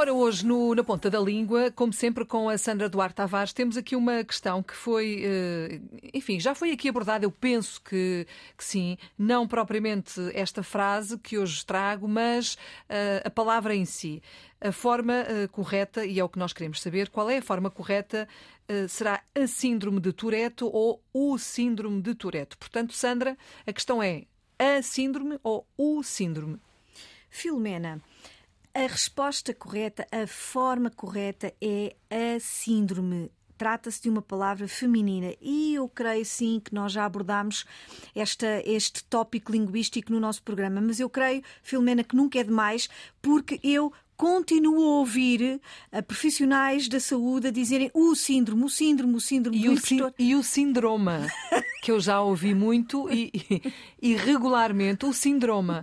Ora, hoje no, na ponta da língua, como sempre com a Sandra Duarte Tavares, temos aqui uma questão que foi, eh, enfim, já foi aqui abordada, eu penso que, que sim, não propriamente esta frase que hoje trago, mas uh, a palavra em si. A forma uh, correta, e é o que nós queremos saber, qual é a forma correta? Será a síndrome de Tourette ou o síndrome de Tourette? Portanto, Sandra, a questão é a síndrome ou o síndrome? Filomena, a resposta correta, a forma correta é a síndrome. Trata-se de uma palavra feminina e eu creio sim que nós já abordámos esta, este tópico linguístico no nosso programa, mas eu creio, Filomena, que nunca é demais, porque eu continuo a ouvir uh, profissionais da saúde a dizerem o síndrome, o síndrome, o síndrome e, o, impostor... e o síndrome, que eu já ouvi muito e, e, e, regularmente, o síndrome.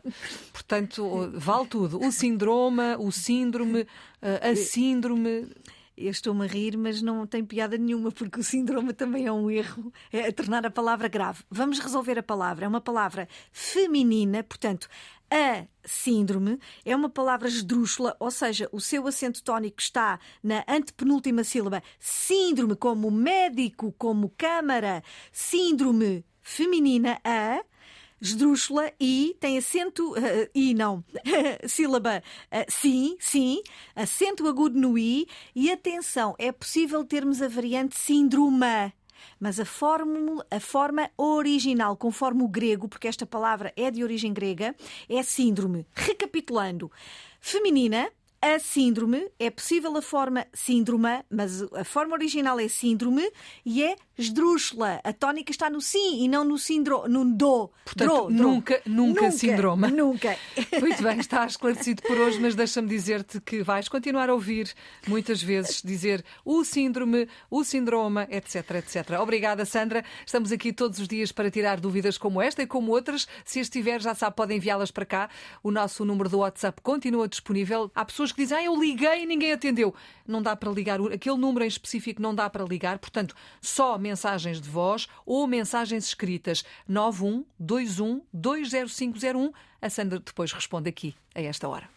Portanto, vale tudo. O síndrome, o síndrome, uh, a síndrome. Eu estou-me a rir, mas não tem piada nenhuma, porque o síndrome também é um erro, é tornar a palavra grave. Vamos resolver a palavra. É uma palavra feminina, portanto, a síndrome é uma palavra esdrúxula, ou seja, o seu acento tónico está na antepenúltima sílaba. Síndrome, como médico, como câmara. Síndrome feminina, a esdrúxula e tem acento uh, i não sílaba uh, sim sim acento agudo no i e atenção é possível termos a variante síndrome mas a, fórmula, a forma original, conforme o grego, porque esta palavra é de origem grega, é síndrome. Recapitulando, feminina, a síndrome, é possível a forma síndrome, mas a forma original é síndrome e é esdrúxula. A tónica está no sim e não no síndrome, no do. Portanto, dro, nunca, dro. nunca, nunca síndrome. Nunca. Muito bem, está esclarecido por hoje, mas deixa-me dizer-te que vais continuar a ouvir muitas vezes dizer o síndrome, o síndrome, etc, etc. Obrigada, Sandra. Estamos aqui todos os dias para tirar dúvidas como esta e como outras. Se as tiver, já sabe, podem enviá-las para cá. O nosso número do WhatsApp continua disponível. Há pessoas que dizem, ah, eu liguei e ninguém atendeu. Não dá para ligar, aquele número em específico não dá para ligar, portanto, só mensagens de voz ou mensagens escritas 9121 20501. A Sandra depois responde aqui a esta hora.